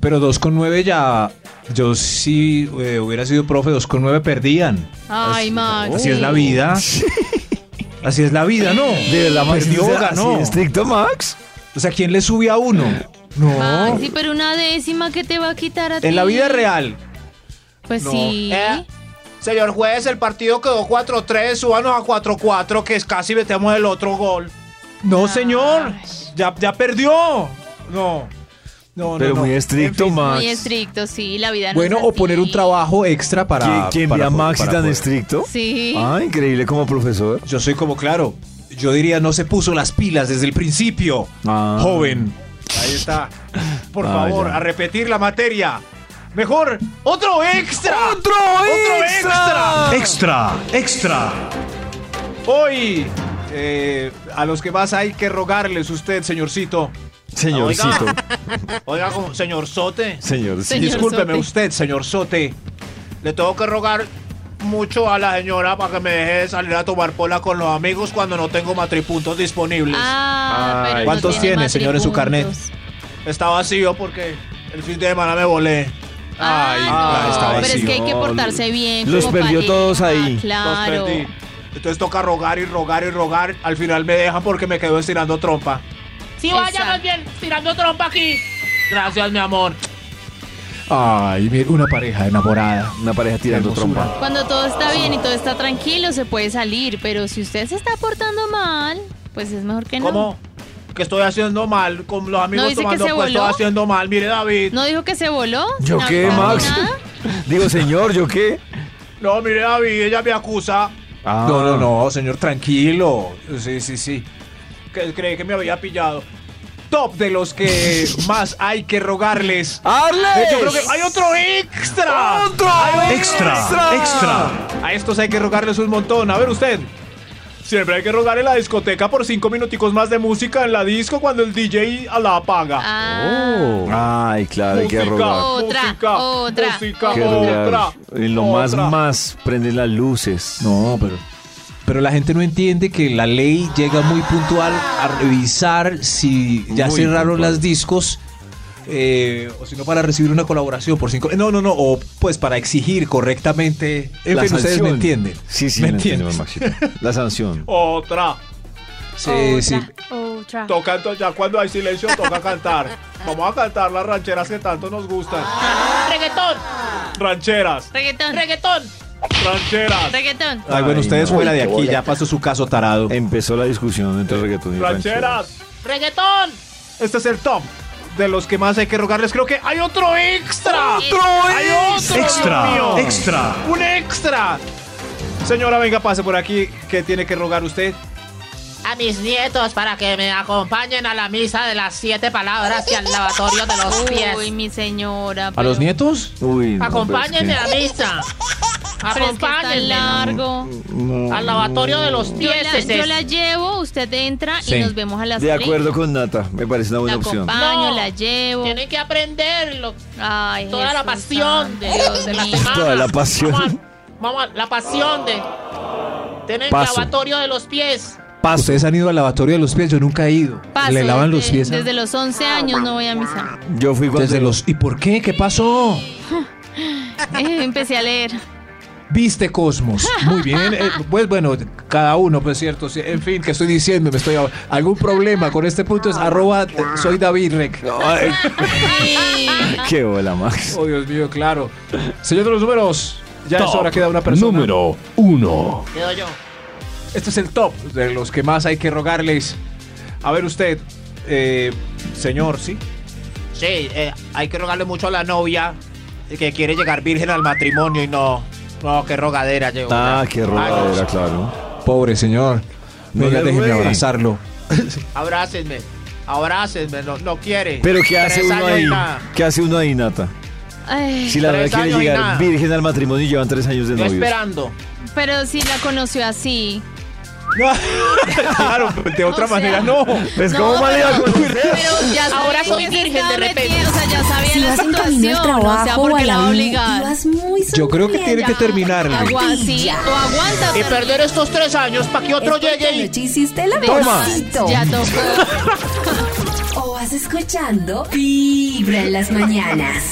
Pero 2,9 ya. Yo sí eh, hubiera sido profe, 2,9 perdían. Ay, Max. Así es la vida. Así es la vida, ¿no? De Max, Perdió, ¿es así ganó. de estricto, Max? O sea, ¿quién le sube a uno? No. Maxi, pero una décima que te va a quitar a ti. En la vida real. Pues No. sí. Eh, señor juez, el partido quedó 4-3, súbanos a 4-4, que es casi metemos el otro gol. No, señor. Ya, ya perdió. No. No, no, Pero no. muy estricto, Max. Muy estricto, sí, la vida no Bueno, es o así. poner un trabajo extra para. ¿Quién, quién para ve a po- Max para tan poder- estricto? Sí. Ah, increíble como profesor. Yo soy como claro. Yo diría, no se puso las pilas desde el principio. Ah. Joven. Ahí está. Por Ah, favor, ya. a repetir la materia. Mejor, otro extra. ¡Otro extra! Extra, extra. Hoy, eh, a los que más hay que rogarles usted, señorcito. Señorcito. Oiga, oiga, como señor Sote. Señorcito. Señor Discúlpeme Sote. usted, señor Sote. Le tengo que rogar mucho a la señora para que me deje salir a tomar pola con los amigos cuando no tengo matripuntos disponibles. Ah, pero no ¿Cuántos tiene, señor, en su carnet? matripuntos. Está vacío porque el fin de semana me volé. Ay, Ah, está pero es vacío. que hay que portarse bien. Los como perdió pareja, todos ahí. Los Claro. perdí. Entonces toca rogar y rogar y rogar. Al final me dejan porque me quedo estirando trompa. Sí, vaya Exacto. más bien, tirando trompa aquí. Gracias, mi amor. Ay, mira, una pareja enamorada. Una pareja tirando trompa. Cuando todo está bien y todo está tranquilo, se puede salir. Pero si usted se está portando mal, pues es mejor que no. ¿Cómo? Que estoy haciendo mal con los amigos ¿No dice que tomando, se pues voló? estoy haciendo mal. Mire, David. ¿No dijo que se voló? ¿Yo ¿Sin qué, Max? Digo, señor, ¿yo qué? No, mire, David, ella me acusa. Ah. No, no, no, señor, tranquilo. Sí, sí, sí. Que cree que me había pillado. Top de los que más hay que rogarles. ¡Arles! Yo creo que hay otro extra. ¡Otro! Hay Extra, extra. A estos hay que rogarles un montón. A ver usted. Siempre hay que rogar en la discoteca por cinco minuticos más de música en la disco cuando el DJ la apaga. Ah, Ay, claro, hay que rogar. Otra, música, otra, música, Que otra. En lo más, otra. más, prenden las luces. No, pero. Pero la gente no entiende que la ley llega muy puntual a revisar si ya Muy cerraron puntual. las discos. Eh, o si no, para recibir una colaboración por cinco. No, no, no. O pues para exigir correctamente. En La fin, ustedes sanción. me entienden. Sí, sí, ¿Me? Maxito. La sanción. Otra. Sí, otra, sí. otra. Toca entonces, ya cuando hay silencio, toca cantar. Vamos a cantar las rancheras que tanto nos gustan. Reggaetón, Rancheras, Reggaetón, reggaetón. rancheras. reggaetón. Ay, bueno, Ay, ustedes no. fuera de aquí, ya pasó su caso tarado. Empezó la discusión entre reggaetón y Rancheras. Reggaetón. Este es el top de los que más hay que rogarles. Creo que hay otro extra. ¡Otro ¡Hay otro! Extra, extra. ¡Un extra! Señora, venga, pase por aquí. ¿Qué tiene que rogar usted? A mis nietos para que me acompañen a la misa de las siete palabras y al lavatorio de los pies. Uy, mi señora. ¿A los nietos? Uy, no, Acompáñenme a misa. Es que es tan Acompáñenme. largo. es que- No, Al lavatorio de los Yo pies. la, ese yo la llevo, usted entra Sí. y nos vemos a las De acuerdo con Nata, me parece una La buena opción. acompaño, No. la llevo. Tienen que aprender lo- Ay, toda la pasión de, Dios de la semana. Toda la pasión. Vamos a- vamos a- la pasión de. Tienen Paso. lavatorio de los pies. Paso. Ustedes han ido al lavatorio de los pies, yo nunca he ido. Paso, Le lavan desde, los pies. a- Desde los 11 años no voy a misa. Yo fui cuando Desde los. ¿Y por qué? ¿Qué pasó? Eh, empecé a leer. Viste Cosmos. Muy bien. eh, pues bueno, cada uno, pues cierto. sí, En fin, ¿qué estoy diciendo? Me estoy algún problema con este punto es arroba soy David Rec. Ay, qué bola, Max. Oh, Dios mío, claro. Señor de los números, ya es hora que da una persona. Número 1. Quedo yo. Este es el top de los que más hay que rogarles. A ver usted, eh, señor, ¿sí? Sí, eh, hay que rogarle mucho a la novia que quiere llegar virgen al matrimonio y no. No, qué rogadera llevo. Ah, ya. qué Ay, rogadera, claro. Pobre señor. No le déjeme abrazarlo. Abrácenme. Abrácenme, no, no quiere. Pero ¿qué hace Tres uno ahí? ¿Qué hace uno ahí, Nata? Ay, Si la verdad quiere llegar virgen al matrimonio y llevan tres años de novios. esperando. pero si la conoció así. claro, de otra O sea, manera no. Pues, No, ¿cómo iba a pero- conocer? Pero ya Ahora soy virgen de repente. O sea, ya sabía Si la vas en camino al situación. O sea, trabajo o porque a la la obligar. muy Yo creo que tiene que terminarle. Agua, sí, o aguanta. Y perder estos tres años para que otro llegue y. hiciste el Toma. Ya tocó. O vas escuchando Vibra en las mañanas.